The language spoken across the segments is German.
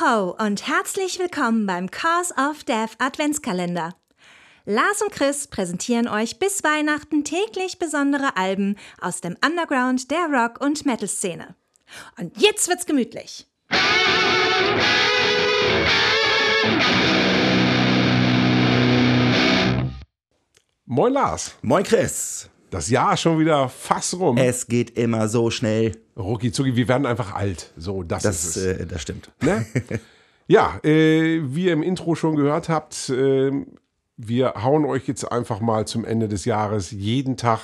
ho und herzlich willkommen beim Cause of Death Adventskalender. Lars und Chris präsentieren euch bis Weihnachten täglich besondere Alben aus dem Underground der Rock- und Metal-Szene. Und jetzt wird's gemütlich. Moin Lars. Moin Chris. Das Jahr ist schon wieder fast rum. Es geht immer so schnell. Rucki zucki, wir werden einfach alt. So, das, Das, ist es. äh, das stimmt. Ne? ja, äh, wie ihr im Intro schon gehört habt, äh, wir hauen euch jetzt einfach mal zum Ende des Jahres jeden Tag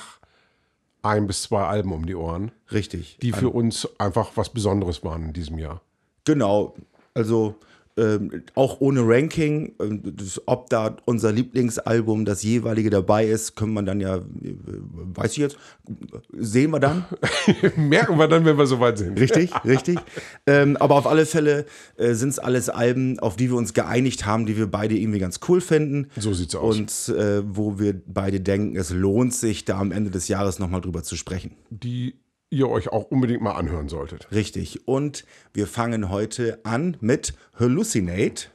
ein bis zwei Alben um die Ohren, Richtig. die für uns einfach was Besonderes waren in diesem Jahr. Genau. Also ähm, auch ohne Ranking, ähm, das, ob da unser Lieblingsalbum, das jeweilige dabei ist, können wir dann ja, äh, weiß ich jetzt, sehen wir dann. Merken wir dann, wenn wir soweit sind. Richtig, richtig. Ähm, aber auf alle Fälle äh, sind es alles Alben, auf die wir uns geeinigt haben, die wir beide irgendwie ganz cool finden. So sieht's aus. Und äh, wo wir beide denken, es lohnt sich, da am Ende des Jahres nochmal drüber zu sprechen. Die ihr euch auch unbedingt mal anhören solltet. Richtig. Und wir fangen heute an mit Hallucinate.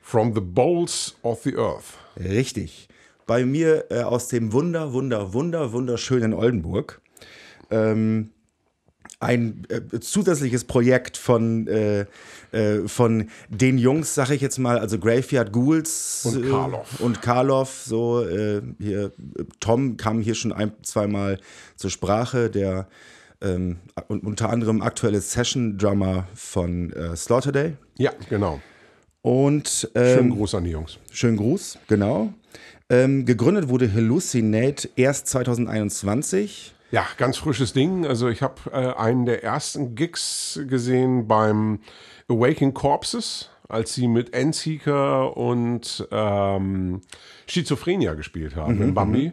From the Bowls of the Earth. Richtig. Bei mir äh, aus dem wunder, wunder, wunder, wunderschönen Oldenburg. Ähm, ein äh, zusätzliches Projekt von, äh, äh, von den Jungs, sag ich jetzt mal, also Graveyard Ghouls Und äh, Karloff. und Karloff, so äh, hier, Tom kam hier schon ein, zweimal zur Sprache, der ähm, und unter anderem aktuelle Session-Drummer von äh, Slaughterday. Ja, genau. Und ähm, Schönen Gruß an die Jungs. Schönen Gruß, genau. Ähm, gegründet wurde Hallucinate erst 2021. Ja, ganz frisches Ding. Also ich habe äh, einen der ersten Gigs gesehen beim Awakening Corpses, als sie mit Endseeker und ähm, Schizophrenia gespielt haben in Bambi.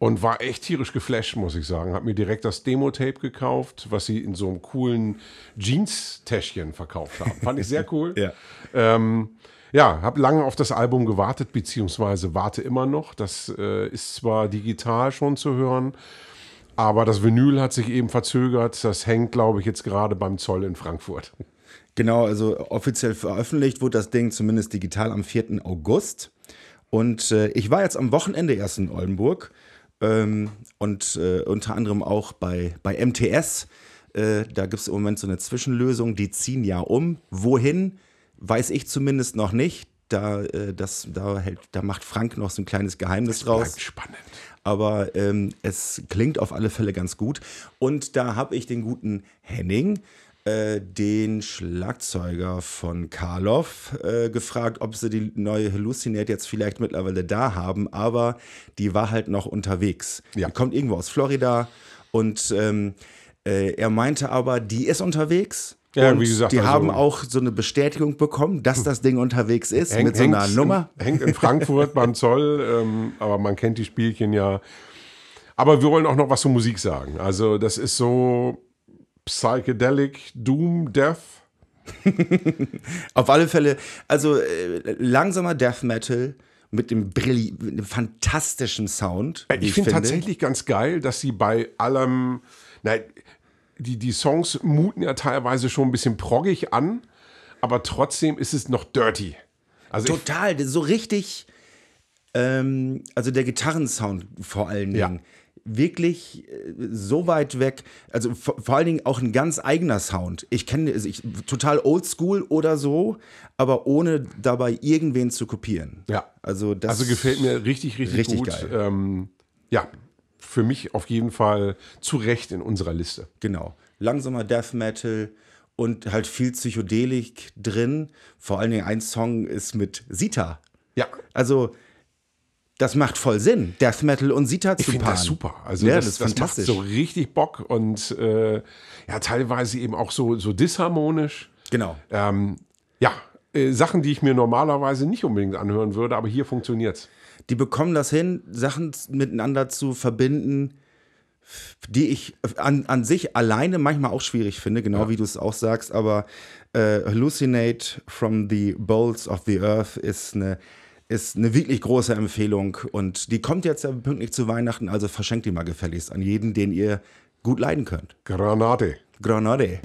Und war echt tierisch geflasht, muss ich sagen. Hab mir direkt das Demo-Tape gekauft, was sie in so einem coolen Jeans-Täschchen verkauft haben. Fand ich sehr cool. Ja. Ähm, ja, habe lange auf das Album gewartet, beziehungsweise warte immer noch. Das äh, ist zwar digital schon zu hören, aber das Vinyl hat sich eben verzögert. Das hängt, glaube ich, jetzt gerade beim Zoll in Frankfurt. Genau, also offiziell veröffentlicht wurde das Ding zumindest digital am 4. August. Und äh, ich war jetzt am Wochenende erst in Oldenburg ähm, und äh, unter anderem auch bei, bei MTS. Äh, da gibt es im Moment so eine Zwischenlösung, die ziehen ja um. Wohin, weiß ich zumindest noch nicht. Da, äh, das, da, hält, da macht Frank noch so ein kleines Geheimnis draus. Bleibt spannend. aber ähm, es klingt auf alle Fälle ganz gut. Und da habe ich den guten Henning, äh, den Schlagzeuger von Karloff, äh, gefragt, ob sie die neue Hallucinate jetzt vielleicht mittlerweile da haben, aber die war halt noch unterwegs. Ja. Die kommt irgendwo aus Florida und ähm, äh, er meinte aber, die ist unterwegs. Ja, und wie gesagt, die also- haben auch so eine Bestätigung bekommen, dass das Ding unterwegs ist mit so einer Nummer. In, hängt in Frankfurt beim Zoll, ähm, aber man kennt die Spielchen ja. Aber wir wollen auch noch was zur Musik sagen. Also, das ist so Psychedelic, Doom, Death. Auf alle Fälle, also äh, langsamer Death Metal mit dem Brilli mit einem fantastischen Sound. wie Ich finde tatsächlich ganz geil, dass sie bei allem, nein, die, die Songs muten ja teilweise schon ein bisschen proggig an, aber trotzdem ist es noch dirty. Also ich, Total, so richtig, ähm, also der Gitarrensound vor allen Ja. Wirklich äh, so weit weg, also vor, vor allen Dingen auch ein ganz eigener Sound. Ich kenne also ich, total oldschool oder so, aber ohne dabei irgendwen zu kopieren. Ja. Also das also gefällt mir richtig, richtig, Richtig gut. geil. Ähm, ja, für mich auf jeden Fall zu Recht in unserer Liste. Genau. Langsamer Death Metal und halt viel Psychedelik drin. Vor allen Dingen ein Song ist mit Sita. Ja. Also, das macht voll Sinn, Death Metal und Sita Ich zu finde paaren. das super. Also ja, das, das ist das macht fantastisch. so richtig Bock und äh, ja, teilweise eben auch so, so disharmonisch. Genau. Ähm, ja, äh, Sachen, die ich mir normalerweise nicht unbedingt anhören würde, aber hier funktioniert's. Die bekommen das hin, Sachen miteinander zu verbinden, die ich an, an sich alleine manchmal auch schwierig finde, genau wie du es auch sagst, aber äh, Hallucinate from the Bowls of the Earth ist eine, ist eine wirklich große Empfehlung und die kommt jetzt ja pünktlich zu Weihnachten, also verschenkt die mal gefälligst an jeden, den ihr gut leiden könnt. Granate. Granade.